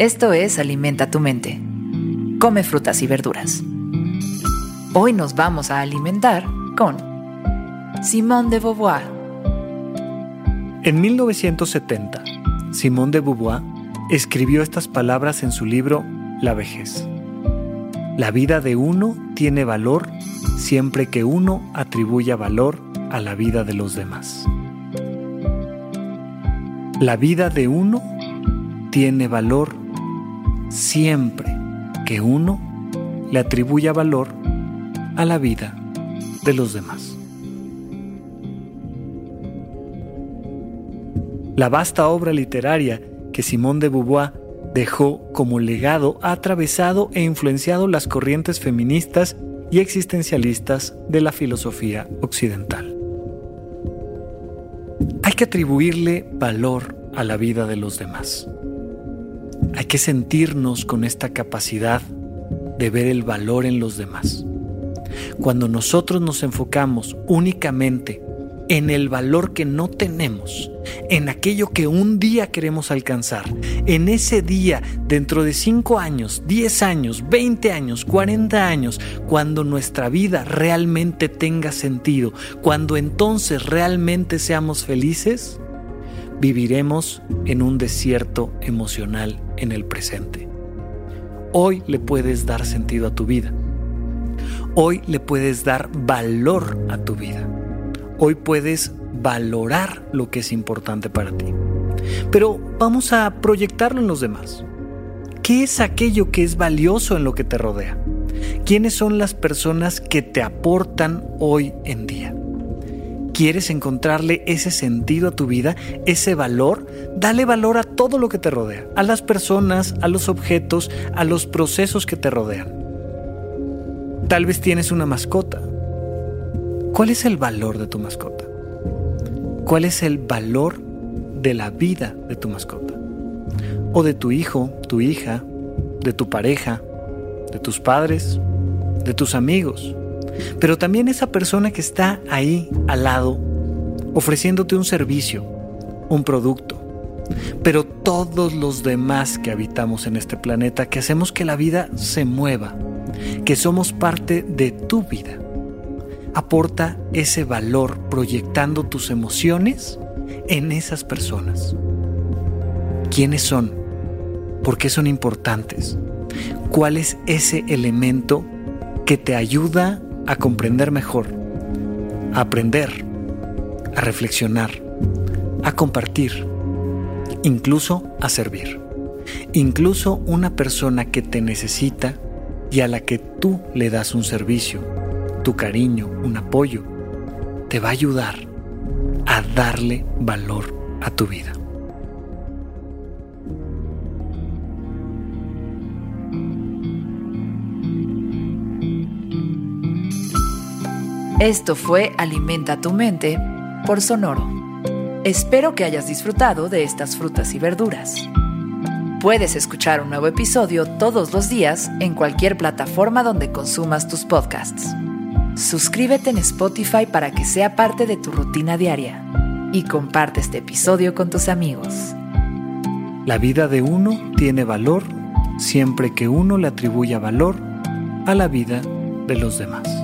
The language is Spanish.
Esto es Alimenta tu mente. Come frutas y verduras. Hoy nos vamos a alimentar con Simone de Beauvoir. En 1970, Simone de Beauvoir escribió estas palabras en su libro La vejez. La vida de uno tiene valor siempre que uno atribuya valor a la vida de los demás. La vida de uno tiene valor siempre que uno le atribuya valor a la vida de los demás. La vasta obra literaria que Simone de Beauvoir dejó como legado ha atravesado e influenciado las corrientes feministas y existencialistas de la filosofía occidental. Hay que atribuirle valor a la vida de los demás. Hay que sentirnos con esta capacidad de ver el valor en los demás. Cuando nosotros nos enfocamos únicamente en el valor que no tenemos, en aquello que un día queremos alcanzar, en ese día, dentro de 5 años, 10 años, 20 años, 40 años, cuando nuestra vida realmente tenga sentido, cuando entonces realmente seamos felices, viviremos en un desierto emocional en el presente. Hoy le puedes dar sentido a tu vida. Hoy le puedes dar valor a tu vida. Hoy puedes valorar lo que es importante para ti. Pero vamos a proyectarlo en los demás. ¿Qué es aquello que es valioso en lo que te rodea? ¿Quiénes son las personas que te aportan hoy en día? ¿Quieres encontrarle ese sentido a tu vida, ese valor? Dale valor a todo lo que te rodea, a las personas, a los objetos, a los procesos que te rodean. Tal vez tienes una mascota. ¿Cuál es el valor de tu mascota? ¿Cuál es el valor de la vida de tu mascota? O de tu hijo, tu hija, de tu pareja, de tus padres, de tus amigos pero también esa persona que está ahí al lado, ofreciéndote un servicio, un producto, pero todos los demás que habitamos en este planeta, que hacemos que la vida se mueva, que somos parte de tu vida. Aporta ese valor proyectando tus emociones en esas personas. ¿Quiénes son? ¿Por qué son importantes? ¿Cuál es ese elemento que te ayuda a comprender mejor, a aprender, a reflexionar, a compartir, incluso a servir. Incluso una persona que te necesita y a la que tú le das un servicio, tu cariño, un apoyo, te va a ayudar a darle valor a tu vida. Esto fue Alimenta tu mente por Sonoro. Espero que hayas disfrutado de estas frutas y verduras. Puedes escuchar un nuevo episodio todos los días en cualquier plataforma donde consumas tus podcasts. Suscríbete en Spotify para que sea parte de tu rutina diaria y comparte este episodio con tus amigos. La vida de uno tiene valor siempre que uno le atribuya valor a la vida de los demás.